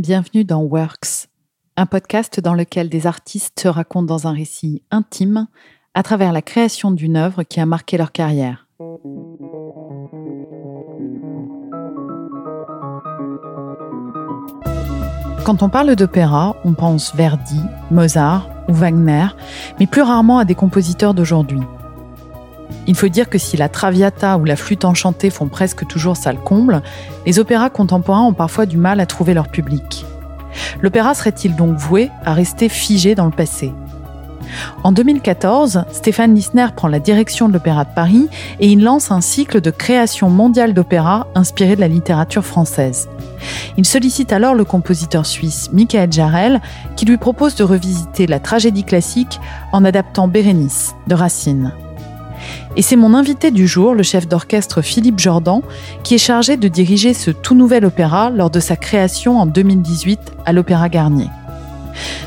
Bienvenue dans Works, un podcast dans lequel des artistes se racontent dans un récit intime à travers la création d'une œuvre qui a marqué leur carrière. Quand on parle d'opéra, on pense Verdi, Mozart ou Wagner, mais plus rarement à des compositeurs d'aujourd'hui. Il faut dire que si la Traviata ou la flûte enchantée font presque toujours salle comble, les opéras contemporains ont parfois du mal à trouver leur public. L'opéra serait-il donc voué à rester figé dans le passé? En 2014, Stéphane Lissner prend la direction de l'Opéra de Paris et il lance un cycle de création mondiale d'opéra inspiré de la littérature française. Il sollicite alors le compositeur suisse Michael Jarel qui lui propose de revisiter la tragédie classique en adaptant Bérénice de Racine. Et c'est mon invité du jour, le chef d'orchestre Philippe Jordan, qui est chargé de diriger ce tout nouvel opéra lors de sa création en 2018 à l'Opéra Garnier.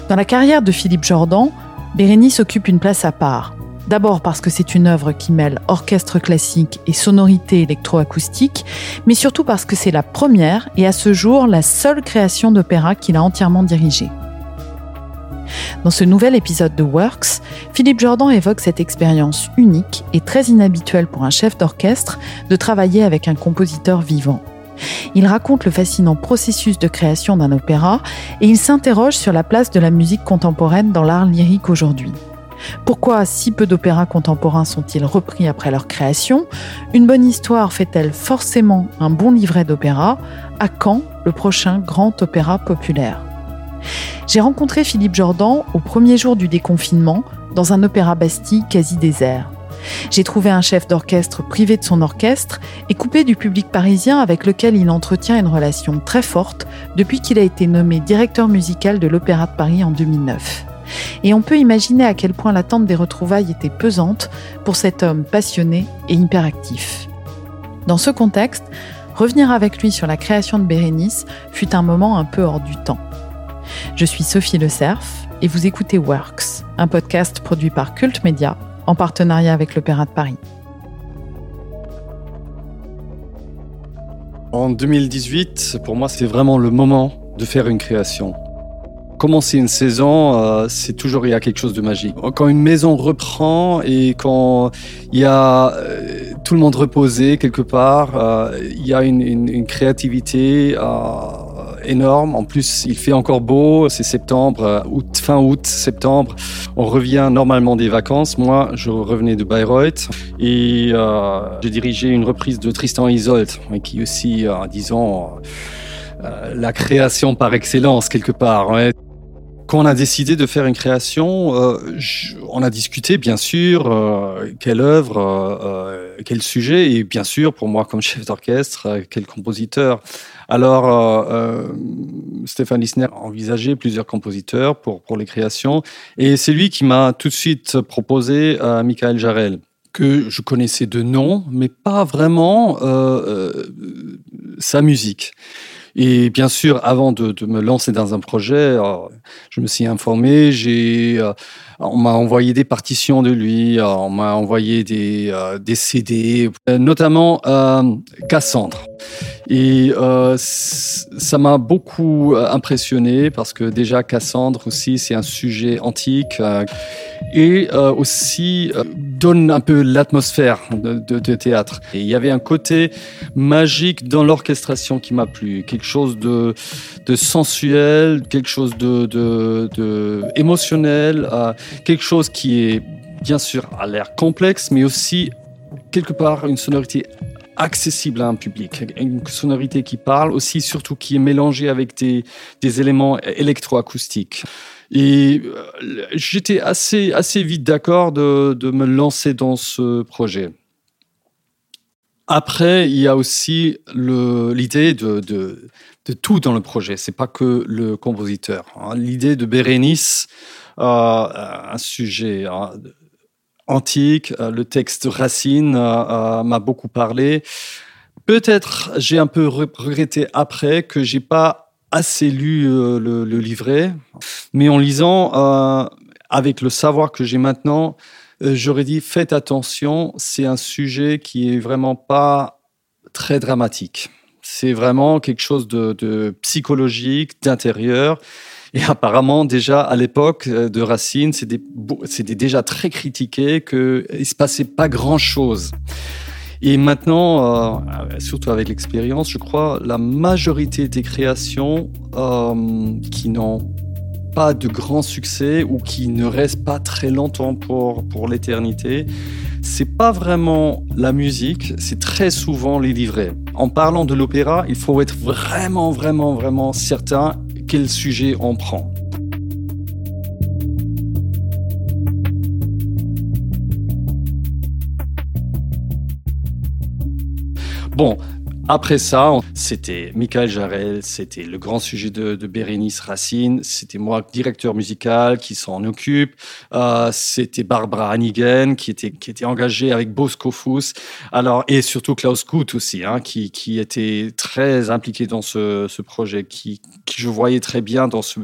Dans la carrière de Philippe Jordan, Bérénice occupe une place à part. D'abord parce que c'est une œuvre qui mêle orchestre classique et sonorité électroacoustique, mais surtout parce que c'est la première et à ce jour la seule création d'opéra qu'il a entièrement dirigée. Dans ce nouvel épisode de Works, Philippe Jordan évoque cette expérience unique et très inhabituelle pour un chef d'orchestre de travailler avec un compositeur vivant. Il raconte le fascinant processus de création d'un opéra et il s'interroge sur la place de la musique contemporaine dans l'art lyrique aujourd'hui. Pourquoi si peu d'opéras contemporains sont-ils repris après leur création? Une bonne histoire fait-elle forcément un bon livret d'opéra? À quand le prochain grand opéra populaire? J'ai rencontré Philippe Jordan au premier jour du déconfinement dans un opéra Bastille quasi désert. J'ai trouvé un chef d'orchestre privé de son orchestre et coupé du public parisien avec lequel il entretient une relation très forte depuis qu'il a été nommé directeur musical de l'Opéra de Paris en 2009. Et on peut imaginer à quel point l'attente des retrouvailles était pesante pour cet homme passionné et hyperactif. Dans ce contexte, revenir avec lui sur la création de Bérénice fut un moment un peu hors du temps. Je suis Sophie Le Cerf et vous écoutez Works, un podcast produit par Cult Media en partenariat avec l'Opéra de Paris. En 2018, pour moi, c'est vraiment le moment de faire une création. Commencer une saison, euh, c'est toujours il y a quelque chose de magique. Quand une maison reprend et quand il y a euh, tout le monde reposé quelque part, euh, il y a une, une créativité énorme. En plus, il fait encore beau. C'est septembre, euh, août, fin août, septembre. On revient normalement des vacances. Moi, je revenais de Bayreuth et euh, j'ai dirigé une reprise de Tristan Isolde, qui aussi, euh, disons, la création par excellence quelque part. Quand on a décidé de faire une création, on a discuté bien sûr quelle œuvre, quel sujet, et bien sûr pour moi comme chef d'orchestre, quel compositeur. Alors Stéphane Lissner a envisagé plusieurs compositeurs pour, pour les créations, et c'est lui qui m'a tout de suite proposé à Michael Jarel que je connaissais de nom, mais pas vraiment sa musique. Et bien sûr, avant de, de, me lancer dans un projet, euh, je me suis informé, j'ai, euh, on m'a envoyé des partitions de lui, euh, on m'a envoyé des, des CD, notamment Cassandre. Et ça m'a beaucoup impressionné parce que déjà Cassandre aussi, c'est un sujet antique et aussi donne un peu l'atmosphère de, de, de, théâtre. Et il y avait un côté magique dans l'orchestration qui m'a plu, quelque chose de, de sensuel, quelque chose de, de, de émotionnel, euh, quelque chose qui est bien sûr à l'air complexe, mais aussi quelque part une sonorité accessible à un public, une sonorité qui parle aussi, surtout qui est mélangée avec des, des éléments électroacoustiques. Et euh, j'étais assez, assez vite d'accord de, de, me lancer dans ce projet. Après, il y a aussi l'idée de, de, de, tout dans le projet. C'est pas que le compositeur. Hein. L'idée de Bérénice, un sujet hein, antique, euh, le texte Racine euh, m'a beaucoup parlé. Peut-être j'ai un peu regretté après que j'ai pas assez lu euh, le, livret, mais en lisant, euh, avec le savoir que j'ai maintenant, euh, j'aurais dit faites attention, c'est un sujet qui est vraiment pas très dramatique. C'est vraiment quelque chose de, psychologique, d'intérieur. Et apparemment, déjà à l'époque euh, de Racine, c'était déjà très critiqué qu'il ne se passait pas grand-chose. Et maintenant, euh, surtout avec l'expérience, je crois, la majorité des créations euh, qui n'ont pas de grand succès ou qui ne restent pas très longtemps pour, pour l'éternité, c'est pas vraiment la musique, c'est très souvent les livrets. En parlant de l'opéra, il faut être vraiment, vraiment, vraiment certain quel sujet on prend. Bon, après ça, c'était Michael Jarel, c'était le grand sujet de, Bérénice Racine, c'était moi, directeur musical, qui s'en occupe, euh, c'était Barbara Hannigan, qui était, qui était engagée avec Bosco Fuss, alors, et surtout Klaus Kutt aussi, hein, qui, qui était très impliqué dans ce, ce projet, qui, qui, je voyais très bien dans ce...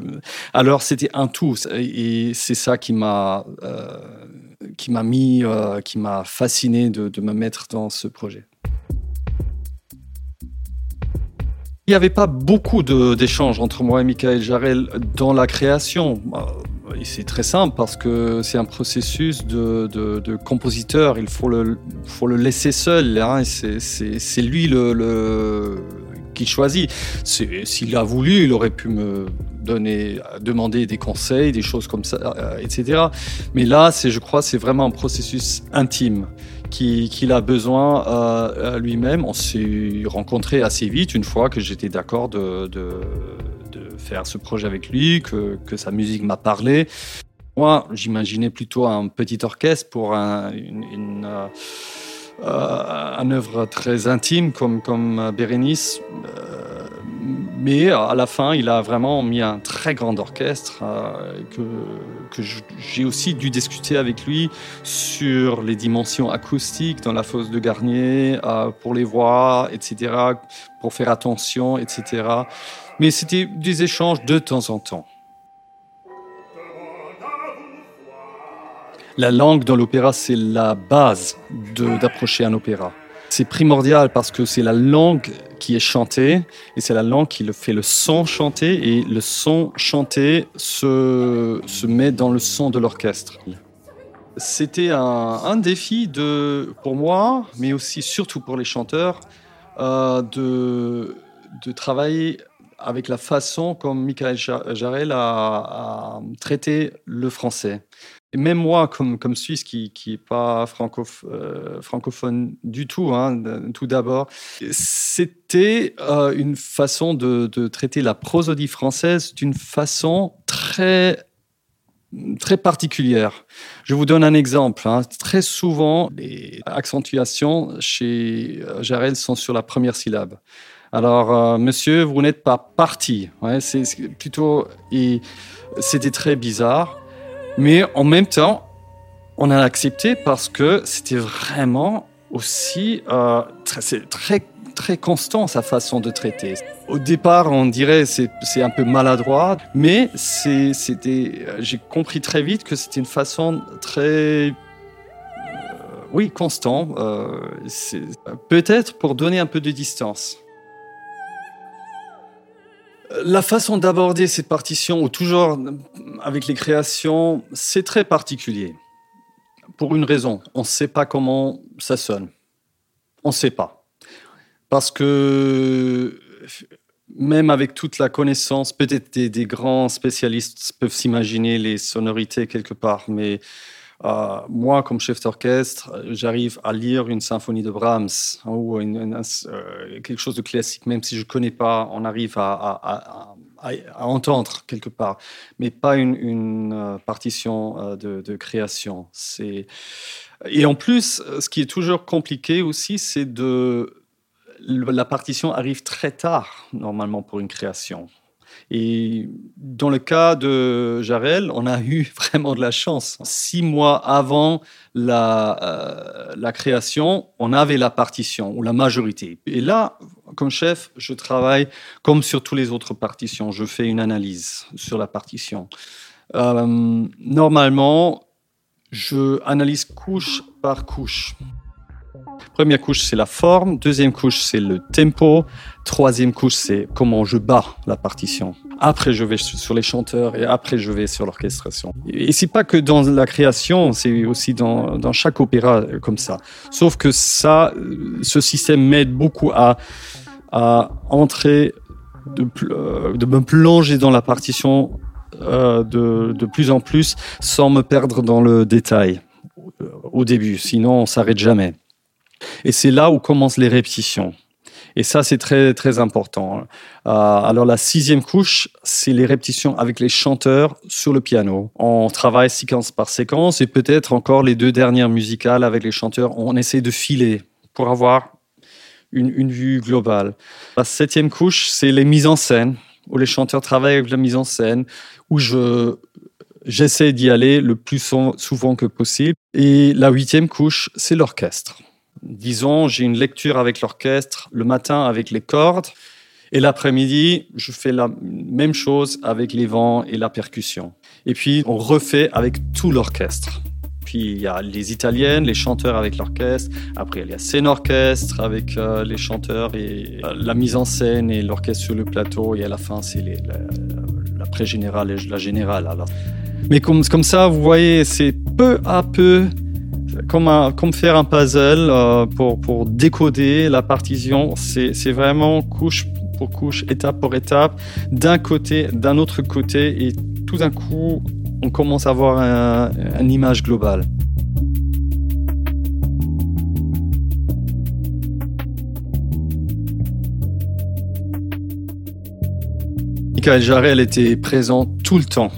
Alors, c'était un tout, et c'est ça qui m'a... Euh, qui m'a mis, euh, qui m'a fasciné de, de me mettre dans ce projet. Il n'y avait pas beaucoup d'échanges entre moi et Michael Jarel dans la création. C'est très simple parce que c'est un processus de, compositeur. Il faut le, faut le laisser seul. Hein, c'est lui le, qui choisit. S'il a voulu, il aurait pu me donner, demander des conseils, des choses comme ça, etc. Mais là, je crois, c'est vraiment un processus intime qu'il a besoin euh, lui-même. On s'est rencontrés assez vite une fois que j'étais d'accord de, faire ce projet avec lui, que, sa musique m'a parlé. Moi, j'imaginais plutôt un petit orchestre pour un, une, euh, euh œuvre très intime comme, comme Bérénice. Euh, mais à la fin, il a vraiment mis un très grand orchestre euh, que, que j'ai aussi dû discuter avec lui sur les dimensions acoustiques dans la fosse de Garnier, euh, pour les voix, etc., pour faire attention, etc. Mais c'était des échanges de temps en temps. La langue dans l'opéra, c'est la base d'approcher un opéra. C'est primordial parce que c'est la langue qui est chantée et c'est la langue qui le fait le son chanté et le son chanté se, se met dans le son de l'orchestre. C'était un, défi pour moi, mais aussi surtout pour les chanteurs, euh, de, de travailler avec la façon comme Michael Jarel a traité le français. Même moi, comme, comme Suisse, qui n'est pas euh, francophone du tout, hein, tout d'abord, c'était euh, une façon de, traiter la prosodie française d'une façon très très particulière. Je vous donne un exemple. Hein. Très souvent, les accentuations chez euh, Jarel sont sur la première syllabe. Alors, monsieur, vous n'êtes pas parti. C'est plutôt. C'était très bizarre. Mais en même temps, on a accepté parce que c'était vraiment aussi euh, très, très, constant sa façon de traiter. Au départ, on dirait c'est c'est un peu maladroit, mais c'était j'ai compris très vite que c'était une façon très euh, oui constant, euh, peut-être pour donner un peu de distance. La façon d'aborder cette partition, ou toujours avec les créations, c'est très particulier. Pour une raison, on ne sait pas comment ça sonne. On ne sait pas. Parce que même avec toute la connaissance, peut-être des, grands spécialistes peuvent s'imaginer les sonorités quelque part, mais euh, moi, comme chef d'orchestre, j'arrive à lire une symphonie de Brahms hein, ou euh, quelque chose de classique, même si je ne connais pas, on arrive à, entendre quelque part, mais pas une, euh, partition de, création. Et en plus, ce qui est toujours compliqué aussi, c'est de... La partition arrive très tard, normalement, pour une création. Et dans le cas de Jarel, on a eu vraiment de la chance. Six mois avant la, euh, la création, on avait la partition ou la majorité. Et là, comme chef, je travaille comme sur toutes les autres partitions. Je fais une analyse sur la partition. Euh, normalement, je analyse couche par couche. Première couche, c'est la forme. Deuxième couche, c'est le tempo. Troisième couche, c'est comment je bats la partition. Après, je vais sur les chanteurs et après, je vais sur l'orchestration. Et c'est pas que dans la création, c'est aussi dans, chaque opéra comme ça. Sauf que ça, ce système m'aide beaucoup à, entrer, de, de me plonger dans la partition euh, de, de plus en plus sans me perdre dans le détail au début. Sinon, on s'arrête jamais. Et c'est là où commencent les répétitions. Et ça, c'est très, très important. Euh, alors, la sixième couche, c'est les répétitions avec les chanteurs sur le piano. On travaille séquence par séquence et peut-être encore les deux dernières musicales avec les chanteurs. On essaie de filer pour avoir une, une vue globale. La septième couche, c'est les mises en scène, où les chanteurs travaillent avec la mise en scène, où je, j'essaie d'y aller le plus souvent que possible. Et la huitième couche, c'est l'orchestre. Disons, j'ai une lecture avec l'orchestre le matin avec les cordes et l'après-midi, je fais la même chose avec les vents et la percussion. Et puis, on refait avec tout l'orchestre. Puis, il y a les italiennes, les chanteurs avec l'orchestre. Après, il y a scène orchestre avec euh, les chanteurs et euh, la mise en scène et l'orchestre sur le plateau. Et à la fin, c'est l'après-générale et la générale. Alors. Mais comme ça, vous voyez, c'est peu à peu comme, faire un puzzle euh, pour, décoder la partition. C'est vraiment couche pour couche, étape pour étape, d'un côté, d'un autre côté, et tout d'un coup, on commence à avoir un, une image globale. Michael Jarre, elle était présent tout le temps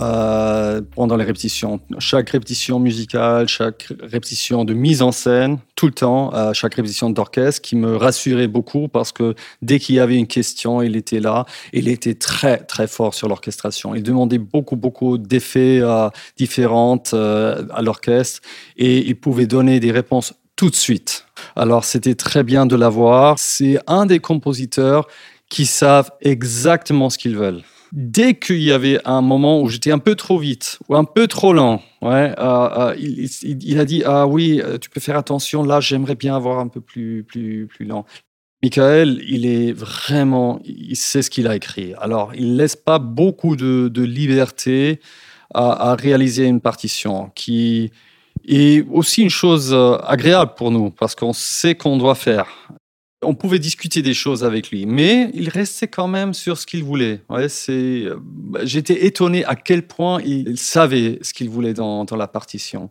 euh, pendant les répétitions. Chaque répétition musicale, chaque répétition de mise en scène, tout le temps, euh, chaque répétition d'orchestre, qui me rassurait beaucoup parce que dès qu'il y avait une question, il était là. Il était très, très fort sur l'orchestration. Il demandait beaucoup, beaucoup d'effets euh, différents euh, à l'orchestre et il pouvait donner des réponses tout de suite. Alors, c'était très bien de l'avoir. C'est un des compositeurs qui savent exactement ce qu'ils veulent dès qu'il y avait un moment où j'étais un peu trop vite ou un peu trop lent, euh, euh, il, a dit ah oui, euh, tu peux faire attention. Là, j'aimerais bien avoir un peu plus plus plus lent. Michael, il est vraiment, il sait ce qu'il a écrit. Alors, il laisse pas beaucoup de, liberté à, réaliser une partition, qui est aussi une chose agréable pour nous parce qu'on sait qu'on doit faire on pouvait discuter des choses avec lui, mais il restait quand même sur ce qu'il voulait. Bah, j'étais étonné à quel point il, savait ce qu'il voulait dans, la partition.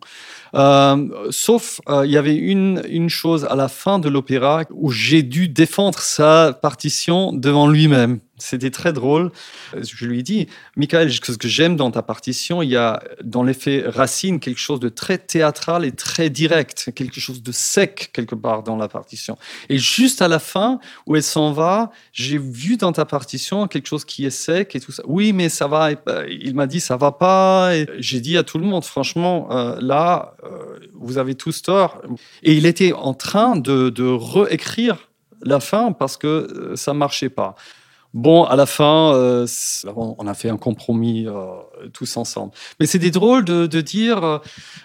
Euh, sauf, euh, il y avait une chose à la fin de l'opéra où j'ai dû défendre sa partition devant lui-même. C'était très drôle. Je lui ai dit, Michael, ce que j'aime dans ta partition, il y a dans l'effet Racine quelque chose de très théâtral et très direct, quelque chose de sec quelque part dans la partition. Et juste à la fin, où elle s'en va, j'ai vu dans ta partition quelque chose qui est sec et tout ça. Oui, mais ça va. Il m'a dit, ça va pas. J'ai dit à tout le monde, franchement, euh, là, euh, vous avez tous tort. Et il était en train de, de réécrire la fin parce que euh, ça marchait pas. Bon, à la fin, euh, on a fait un compromis euh, tous ensemble. Mais c'était drôle de, dire,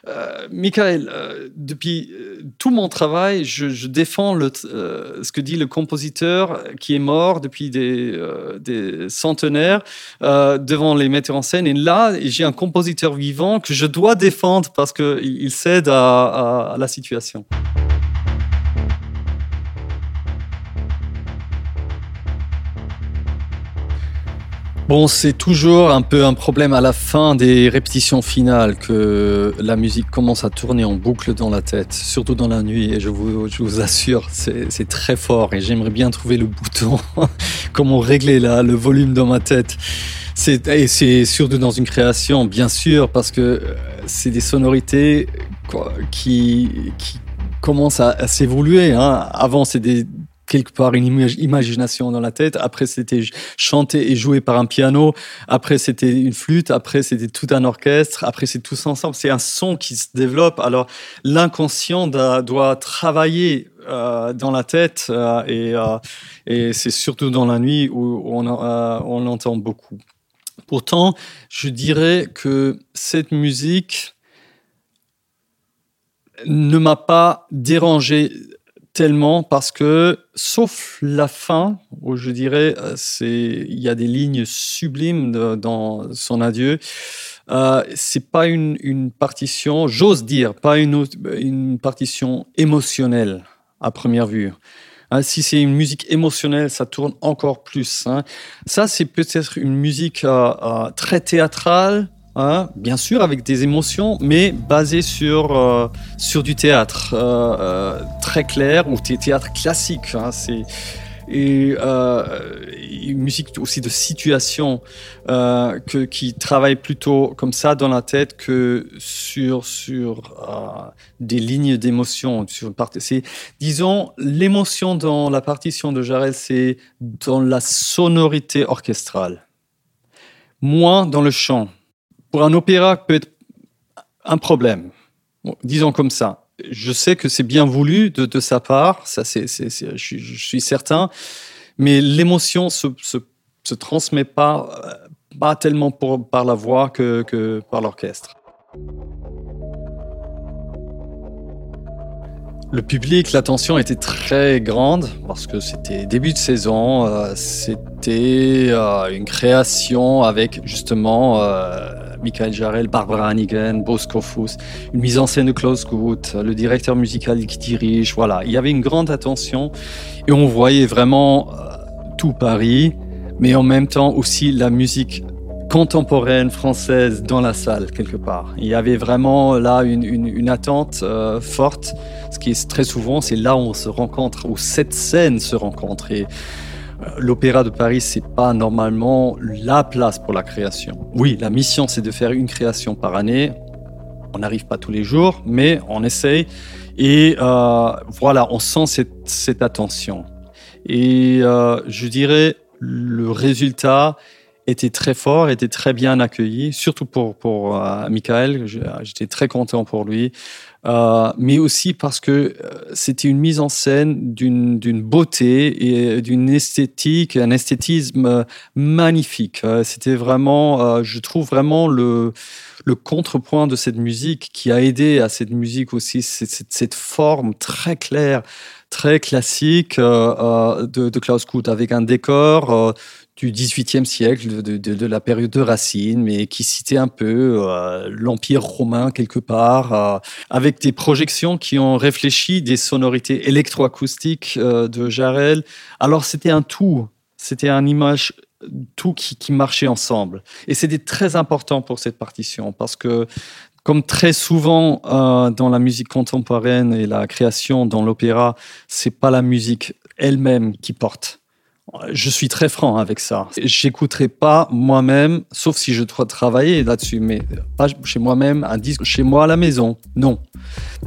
euh, Michael, depuis tout mon travail, je, défends le, ce que dit le compositeur qui est mort depuis des, des centenaires devant les metteurs en scène. Et là, j'ai un compositeur vivant que je dois défendre parce qu'il il cède à la situation. Bon, c'est toujours un peu un problème à la fin des répétitions finales que la musique commence à tourner en boucle dans la tête, surtout dans la nuit. Et je vous, je vous assure, c'est très fort. Et j'aimerais bien trouver le bouton, comment régler là le volume dans ma tête. Et c'est surtout dans une création, bien sûr, parce que euh, c'est des sonorités qui, qui commencent à, à s'évoluer. Hein. Avant, c'est des quelque part une imagination dans la tête. Après, c'était chanté et joué par un piano. Après, c'était une flûte. Après, c'était tout un orchestre. Après, c'est tous ensemble. C'est un son qui se développe. Alors, l'inconscient doit travailler euh, dans la tête euh, et, euh, et c'est surtout dans la nuit où on, on l'entend beaucoup. Pourtant, je dirais que cette musique, ne m'a pas dérangé tellement parce que, sauf la fin, où je dirais, euh, c'est, il y a des lignes sublimes dans son adieu. Euh, c'est pas une, partition, j'ose dire, pas une, partition émotionnelle à première vue. Hein, si c'est une musique émotionnelle, ça tourne encore plus. Hein. Ça, c'est peut-être une musique euh, euh, très théâtrale, Hein, bien sûr avec des émotions, mais basées sur, euh, sur du théâtre euh, euh, très clair ou théâtre classique. Hein, c'est et une musique aussi de situation que, qui travaille plutôt comme ça dans la tête que sur, sur des lignes d'émotion. Disons, l'émotion dans la partition de Jarel, c'est dans la sonorité orchestrale, moins dans le chant pour un opéra peut être un problème. disons comme ça. Je sais que c'est bien voulu de, sa part, ça c'est, je, suis certain, mais l'émotion se, se, transmet pas, euh, tellement par la voix que, que par l'orchestre. Le public, l'attention était très grande parce que c'était début de saison, euh, c'était euh, une création avec justement Michael Jarel, Barbara Hannigan, Bosco Fuss, une mise en scène de Klaus Guth, le directeur musical qui dirige. Voilà, il y avait une grande attention et on voyait vraiment euh, tout Paris, mais en même temps aussi la musique contemporaine française dans la salle quelque part. Il y avait vraiment là une, attente euh, forte, ce qui est très souvent, c'est là où on se rencontre, où cette scène se rencontre. l'Opéra de Paris, c'est pas normalement la place pour la création. Oui, la mission, c'est de faire une création par année. On n'arrive pas tous les jours, mais on essaye. Et euh, voilà, on sent cette, attention. Et euh, je dirais, le résultat était très fort, était très bien accueilli, surtout pour, pour euh, Michael. J'étais très content pour lui. Euh, mais aussi parce que euh, c'était une mise en scène d'une beauté et d'une esthétique, un esthétisme magnifique. C'était vraiment, je trouve vraiment le, le contrepoint de cette musique qui a aidé à cette musique aussi, cette, cette forme très claire, très classique de, de, Klaus Kuth avec un décor du XVIIIe siècle, de, la période de Racine, mais qui citait un peu euh, l'Empire romain quelque part, euh, avec des projections qui ont réfléchi des sonorités électroacoustiques euh, de Jarel. Alors c'était un tout, c'était un image tout qui, marchait ensemble. Et c'était très important pour cette partition parce que comme très souvent dans la musique contemporaine et la création dans l'opéra, c'est pas la musique elle-même qui porte je suis très franc avec ça. J'écouterai pas moi-même, sauf si je dois travailler là-dessus, mais pas chez moi-même un disque chez moi à la maison. Non.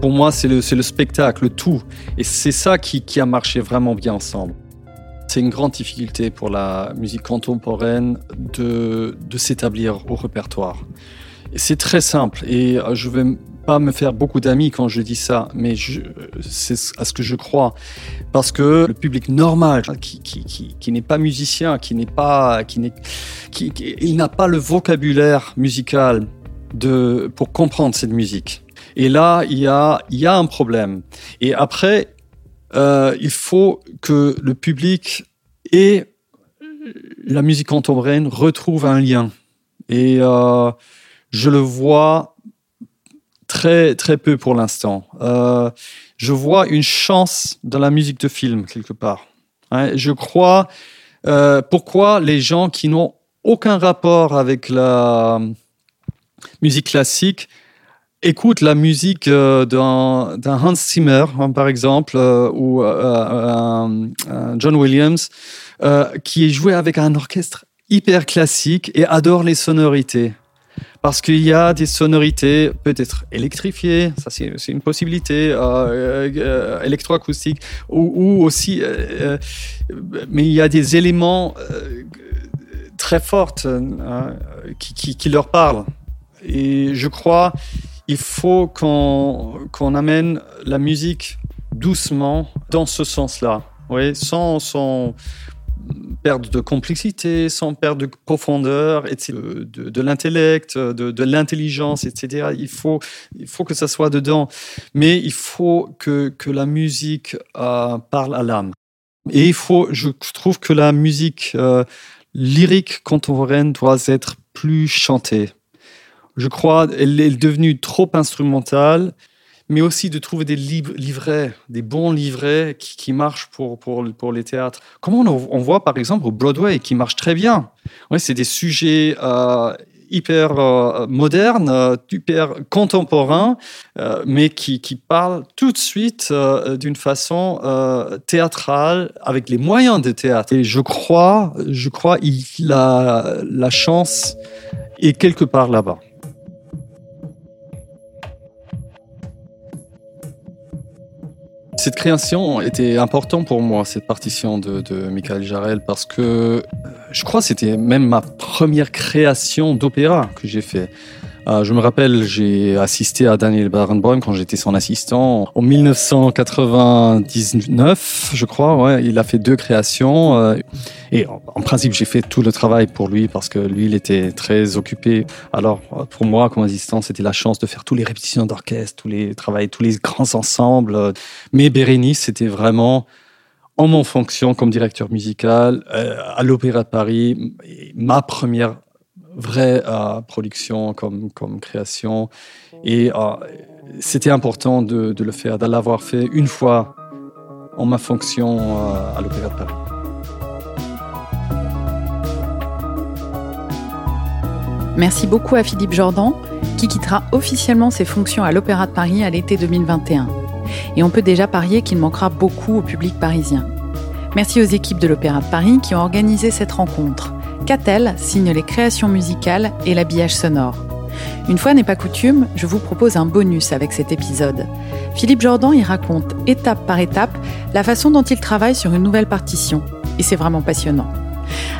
Pour moi, c'est le, le spectacle, le tout. Et c'est ça qui a marché vraiment bien ensemble. C'est une grande difficulté pour la musique contemporaine de, de s'établir au répertoire. C'est très simple et je vais pas me faire beaucoup d'amis quand je dis ça, mais c'est à ce que je crois. Parce que le public normal, qui, qui, qui, qui n'est pas musicien, qui n'est pas, qui n'est, qui, il n'a pas le vocabulaire musical de, pour comprendre cette musique. Et là, il y a, il y a un problème. Et après, euh, il faut que le public et la musique contemporaine retrouvent un lien. Et euh, je le vois Très, très peu pour l'instant. Euh, je vois une chance dans la musique de film, quelque part. Je crois pourquoi les gens qui n'ont aucun rapport avec la musique classique écoutent la musique euh, d'un Hans Zimmer, hein, par exemple, ou un John Williams, qui est joué avec un orchestre hyper classique et adore les sonorités parce qu'il y a des sonorités peut-être électrifiées, ça c'est une possibilité, euh, euh, euh, électroacoustique, ou, aussi, mais il y a des éléments très forts qui, leur parlent. Et je crois il faut qu'on amène la musique doucement dans ce sens-là, oui, sans, sans perdre de complexité, sans perdre de profondeur, etc., de, l'intellect, de, de l'intelligence, etc. Il faut, il faut que ça soit dedans. Mais il faut que, que la musique euh, parle à l'âme. Et il faut, je trouve que la musique euh, lyrique contemporaine doit être plus chantée. Je crois qu'elle est devenue trop instrumentale mais aussi de trouver des livrets, des bons livrets qui, marchent pour, pour, les théâtres. Comment on, voit par exemple au Broadway qui marche très bien. Ouais, c'est des sujets euh, hyper euh, modernes, euh, hyper contemporains, mais qui, qui, parlent tout de suite d'une façon théâtrale avec les moyens de théâtre. Et je crois, je crois, il a la chance est quelque part là-bas. Cette création était importante pour moi, cette partition de, Michael Jarel, parce que euh, je crois que c'était même ma première création d'opéra que j'ai fait. Euh, je me rappelle, j'ai assisté à Daniel Barenboim quand j'étais son assistant en 1999, je crois. Ouais, il a fait deux créations euh, et en, principe j'ai fait tout le travail pour lui parce que lui il était très occupé. Alors pour moi comme assistant, c'était la chance de faire toutes les répétitions d'orchestre, tous les travaux, tous les grands ensembles. Mais Bérénice, c'était vraiment en mon fonction comme directeur musical euh, à l'Opéra de Paris, ma première vraie euh, production comme, comme création. Et euh, c'était important de, le faire, de l'avoir fait une fois en ma fonction euh, à l'Opéra de Paris. Merci beaucoup à Philippe Jordan, qui quittera officiellement ses fonctions à l'Opéra de Paris à l'été 2021. Et on peut déjà parier qu'il manquera beaucoup au public parisien. Merci aux équipes de l'Opéra de Paris qui ont organisé cette rencontre. Catel signe les créations musicales et l'habillage sonore. Une fois n'est pas coutume, je vous propose un bonus avec cet épisode. Philippe Jordan y raconte étape par étape la façon dont il travaille sur une nouvelle partition. Et c'est vraiment passionnant.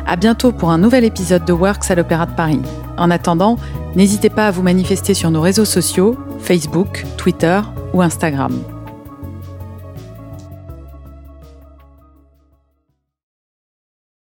À bientôt pour un nouvel épisode de Works à l'Opéra de Paris. En attendant, n'hésitez pas à vous manifester sur nos réseaux sociaux, Facebook, Twitter ou Instagram.